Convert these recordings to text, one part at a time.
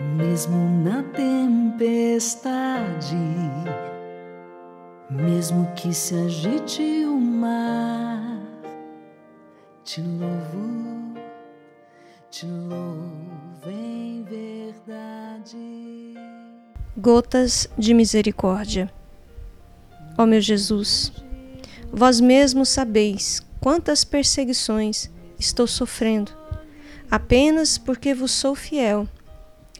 mesmo na tempestade, mesmo que se agite o mar, te louvo, te louvo em verdade. Gotas de misericórdia. Ó meu Jesus, vós mesmos sabeis quantas perseguições estou sofrendo, apenas porque vos sou fiel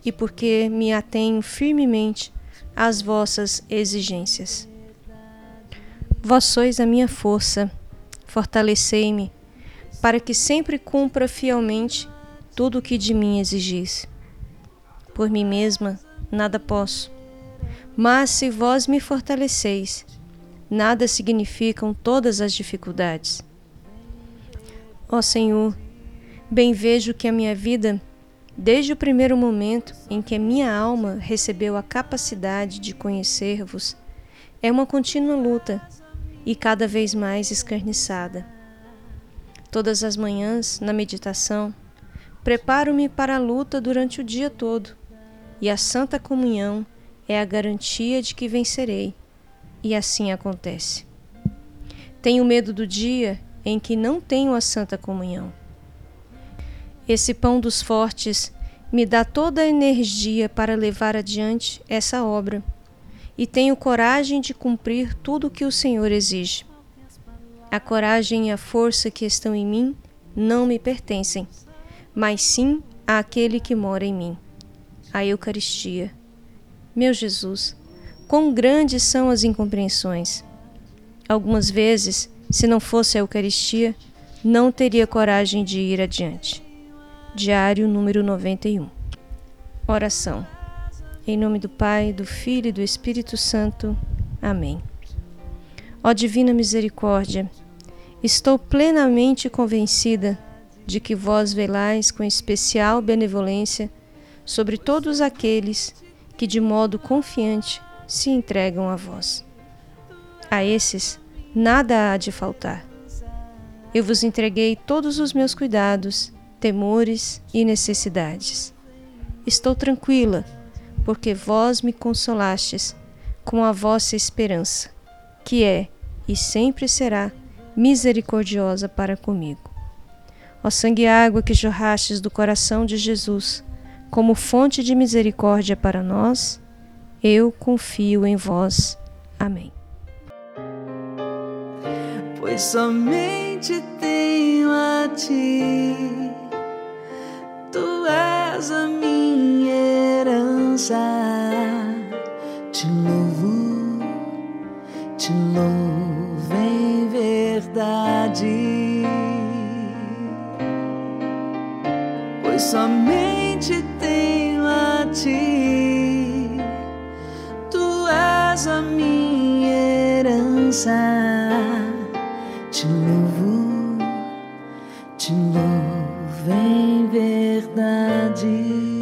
e porque me atenho firmemente às vossas exigências. Vós sois a minha força, fortalecei-me, para que sempre cumpra fielmente tudo o que de mim exigis. Por mim mesma nada posso, mas se vós me fortaleceis, nada significam todas as dificuldades. Ó Senhor, bem vejo que a minha vida Desde o primeiro momento em que a minha alma recebeu a capacidade de conhecer-vos, é uma contínua luta e cada vez mais escarniçada. Todas as manhãs, na meditação, preparo-me para a luta durante o dia todo, e a Santa Comunhão é a garantia de que vencerei, e assim acontece. Tenho medo do dia em que não tenho a Santa Comunhão esse pão dos fortes me dá toda a energia para levar adiante essa obra e tenho coragem de cumprir tudo o que o Senhor exige. A coragem e a força que estão em mim não me pertencem, mas sim àquele que mora em mim, a Eucaristia. Meu Jesus, quão grandes são as incompreensões! Algumas vezes, se não fosse a Eucaristia, não teria coragem de ir adiante. Diário número 91. Oração. Em nome do Pai, do Filho e do Espírito Santo. Amém. Ó Divina Misericórdia, estou plenamente convencida de que vós velais com especial benevolência sobre todos aqueles que de modo confiante se entregam a vós. A esses nada há de faltar. Eu vos entreguei todos os meus cuidados temores e necessidades. Estou tranquila, porque vós me consolastes com a vossa esperança, que é e sempre será misericordiosa para comigo. Ó sangue e água que jorrastes do coração de Jesus, como fonte de misericórdia para nós, eu confio em vós. Amém. Pois somente tenho a ti te louvo em verdade, pois somente tenho a ti, tu és a minha herança. Te louvo, te louvo em verdade.